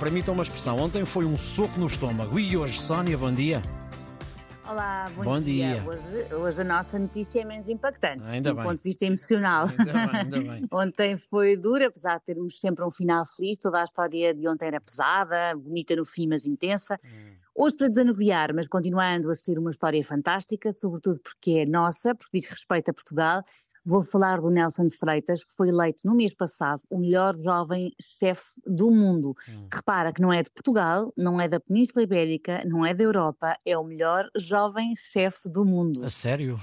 Permitam uma expressão. Ontem foi um soco no estômago. E hoje, Sónia, bom dia. Olá, bom, Bom dia. Hoje, hoje a nossa notícia é menos impactante, Ainda do bem. ponto de vista emocional. Ainda bem, ainda bem. Ontem foi duro, apesar de termos sempre um final feliz. Toda a história de ontem era pesada, bonita no fim, mas intensa. Hum. Hoje para desanuviar, mas continuando a ser uma história fantástica, sobretudo porque é nossa, porque diz respeito a Portugal, vou falar do Nelson Freitas, que foi eleito no mês passado o melhor jovem chefe do mundo. Hum. Repara que não é de Portugal, não é da Península Ibérica, não é da Europa, é o melhor jovem chefe do mundo. A sério?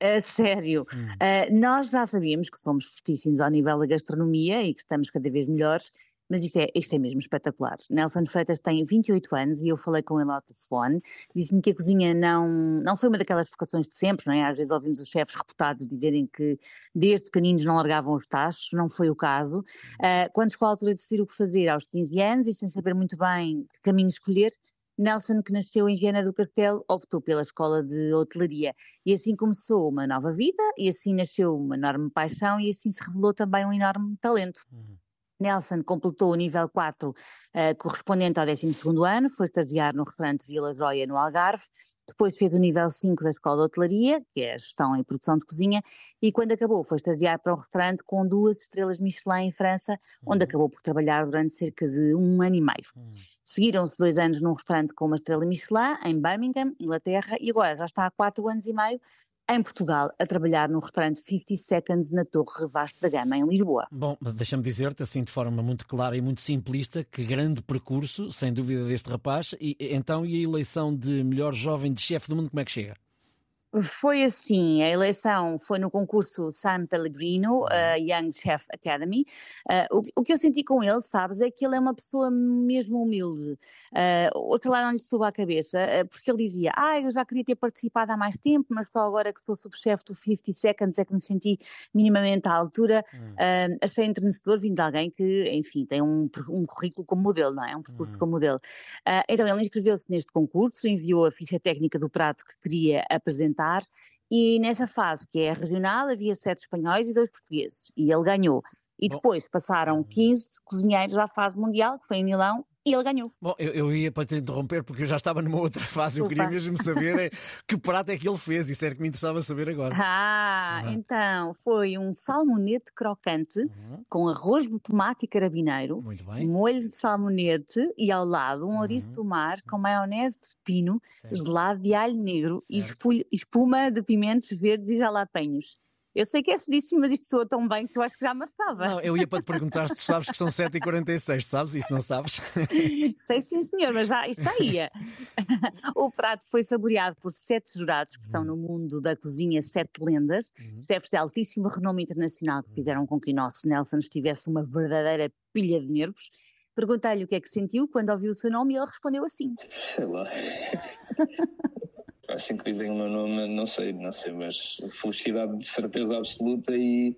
A sério. Hum. Uh, nós já sabíamos que somos fortíssimos ao nível da gastronomia e que estamos cada vez melhores, mas isto é, isto é mesmo espetacular. Nelson Freitas tem 28 anos e eu falei com ele ao telefone, disse-me que a cozinha não, não foi uma daquelas vocações de sempre, não é? Às vezes ouvimos os chefes reputados dizerem que desde pequeninos não largavam os tachos, não foi o caso. Uh, quando chegou a altura de decidir o que fazer aos 15 anos e sem saber muito bem que caminho escolher, Nelson, que nasceu em Viana do Castelo, optou pela escola de hotelaria e assim começou uma nova vida e assim nasceu uma enorme paixão e assim se revelou também um enorme talento. Hum. Nelson completou o nível 4 eh, correspondente ao 12º ano, foi estagiar no restaurante Vila Joia no Algarve, depois fez o nível 5 da Escola de Hotelaria, que é a gestão e produção de cozinha, e quando acabou foi estagiar para um restaurante com duas estrelas Michelin em França, onde Uhum. acabou por trabalhar durante cerca de um ano e meio. Hum. Seguiram-se dois anos num restaurante com uma estrela Michelin, em Birmingham, Inglaterra, e agora já está há quatro anos e meio em Portugal, a trabalhar no restaurante 50 Seconds na Torre Vasco da Gama, em Lisboa. Bom, deixa-me dizer-te, assim de forma muito clara e muito simplista, que grande percurso, sem dúvida, deste rapaz. E então, e a eleição de melhor jovem de chefe do mundo, como é que chega? Foi assim, a eleição foi no concurso Sam Pellegrino, a Young Chef Academy. Ah, o, o que eu senti com ele, sabes, é que ele é uma pessoa mesmo humilde. Uh, outra lá não lhe soube à cabeça, ah, porque ele dizia, ah, eu já queria ter participado há mais tempo, mas só agora que sou subchefe do 50 Seconds é que me senti minimamente à altura. Hum. Achei entrenecedor vindo de alguém que, enfim, tem um, um currículo como modelo, não é? Um percurso Uhum. como modelo. Então ele inscreveu-se neste concurso, enviou a ficha técnica do prato que queria apresentar e nessa fase, que é regional, havia sete espanhóis e dois portugueses e ele ganhou. E depois passaram 15 cozinheiros à fase mundial, que foi em Milão, e ele ganhou. Bom, eu, eu ia para te interromper porque eu já estava numa outra fase. Eu queria mesmo saber é, que prato é que ele fez. Isso era que me interessava saber agora. Ah, Aham. então foi um salmonete crocante Uhum. com arroz de tomate e carabineiro, molho de salmonete e ao lado um ouriço Uhum. do mar com maionese de pepino, Certo. gelado de alho negro e Certo. espu- espuma de pimentos verdes e jalapenhos. Eu sei que é cedíssimo, mas isto soa tão bem que eu acho que já marcava. Não, eu ia para te perguntar se tu sabes que são 7h46, tu sabes? Isso não sabes? Sei sim, senhor, mas já, isto já ia. o prato foi saboreado por sete jurados, que são no mundo da cozinha sete lendas, Uhum. chefes de altíssimo renome internacional que fizeram com que o nosso Nelson estivesse uma verdadeira pilha de nervos. Perguntei-lhe o que é que sentiu quando ouviu o seu nome e ele respondeu assim. Sei lá. Assim que dizem o meu nome, não sei, não sei, mas felicidade de certeza absoluta e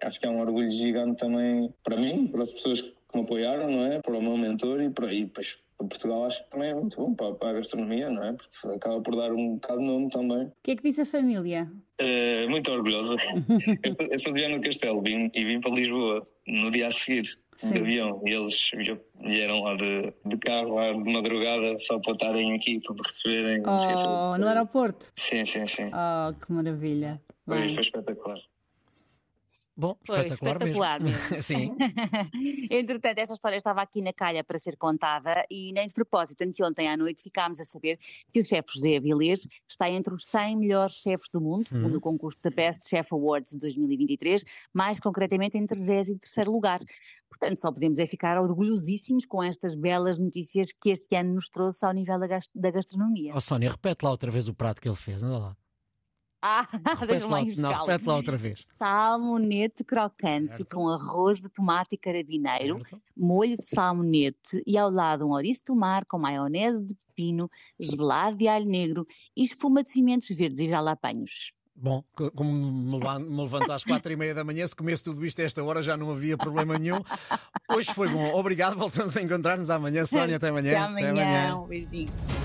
acho que é um orgulho gigante também para mim, para as pessoas que me apoiaram, não é? Para o meu mentor e, para, e depois para Portugal acho que também é muito bom para, para a gastronomia, não é? Porque acaba por dar um bocado de nome também. O que é que disse a família? Eh, muito orgulhosa. eu, sou- eu sou de Viana do Castelo vim, e vim para Lisboa no dia a seguir, Sim. de avião. E eles vi- vieram lá de, de carro, lá de madrugada, só para estarem aqui, para me receberem. não sei, Oh, foi- no aeroporto? Sim, sim, sim. Oh, que maravilha. Foi, foi espetacular. Bom, Foi espetacular, espetacular mesmo. mesmo. Sim. Entretanto, esta história estava aqui na calha para ser contada e nem de propósito, anteontem à noite ficámos a saber que o chefe José Avilés está entre os 100 melhores chefes do mundo, segundo Uhum. o concurso da Best Chef Awards de 2023, mais concretamente em 33º lugar. Portanto, só podemos é ficar orgulhosíssimos com estas belas notícias que este ano nos trouxe ao nível da, gas- da gastronomia. Oh, Sónia, repete lá outra vez o prato que ele fez. Anda lá. Ah, deixa-me lá não, repete lá outra vez. Salmonete crocante Certo. com arroz de tomate e carabineiro, Certo? molho de salmonete e ao lado um ouriço do mar com maionese de pepino, gelado de alho negro e espuma de pimentos verdes e jalapenhos. Bom, co- como me levan- me levanto às quatro e meia da manhã, se comesse tudo isto a esta hora já não havia problema nenhum. Hoje foi bom. Obrigado, voltamos a encontrar-nos amanhã. Sónia, até amanhã. Até amanhã. Um beijinho.